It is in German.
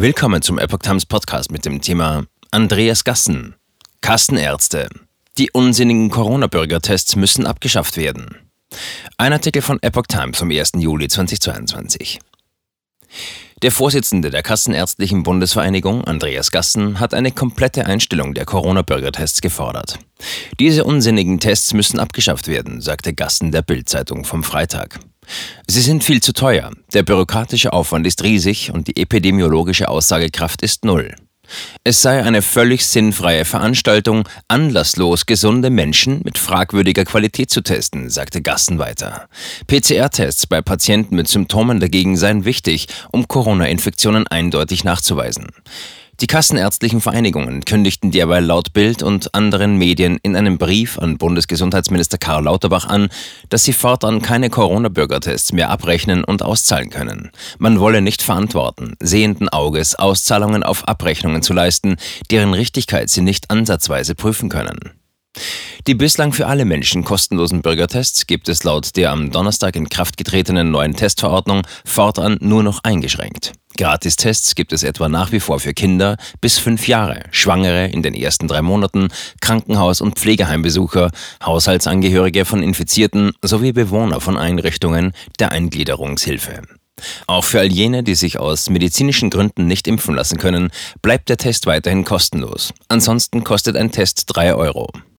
Willkommen zum Epoch Times Podcast mit dem Thema Andreas Gassen. Kassenärzte. Die unsinnigen Corona-Bürgertests müssen abgeschafft werden. Ein Artikel von Epoch Times vom 1. Juli 2022. Der Vorsitzende der Kassenärztlichen Bundesvereinigung, Andreas Gassen, hat eine komplette Einstellung der Corona-Bürgertests gefordert. Diese unsinnigen Tests müssen abgeschafft werden, sagte Gassen der Bild-Zeitung vom Freitag. Sie sind viel zu teuer, der bürokratische Aufwand ist riesig und die epidemiologische Aussagekraft ist null. Es sei eine völlig sinnfreie Veranstaltung, anlasslos gesunde Menschen mit fragwürdiger Qualität zu testen, sagte Gassen weiter. PCR-Tests bei Patienten mit Symptomen dagegen seien wichtig, um Corona-Infektionen eindeutig nachzuweisen. Die kassenärztlichen Vereinigungen kündigten derweil laut Bild und anderen Medien in einem Brief an Bundesgesundheitsminister Karl Lauterbach an, dass sie fortan keine Corona-Bürgertests mehr abrechnen und auszahlen können. Man wolle nicht verantworten, sehenden Auges Auszahlungen auf Abrechnungen zu leisten, deren Richtigkeit sie nicht ansatzweise prüfen können. Die bislang für alle Menschen kostenlosen Bürgertests gibt es laut der am Donnerstag in Kraft getretenen neuen Testverordnung fortan nur noch eingeschränkt. Gratistests gibt es etwa nach wie vor für Kinder bis fünf Jahre, Schwangere in den ersten drei Monaten, Krankenhaus- und Pflegeheimbesucher, Haushaltsangehörige von Infizierten sowie Bewohner von Einrichtungen der Eingliederungshilfe. Auch für all jene, die sich aus medizinischen Gründen nicht impfen lassen können, bleibt der Test weiterhin kostenlos. Ansonsten kostet ein Test drei Euro.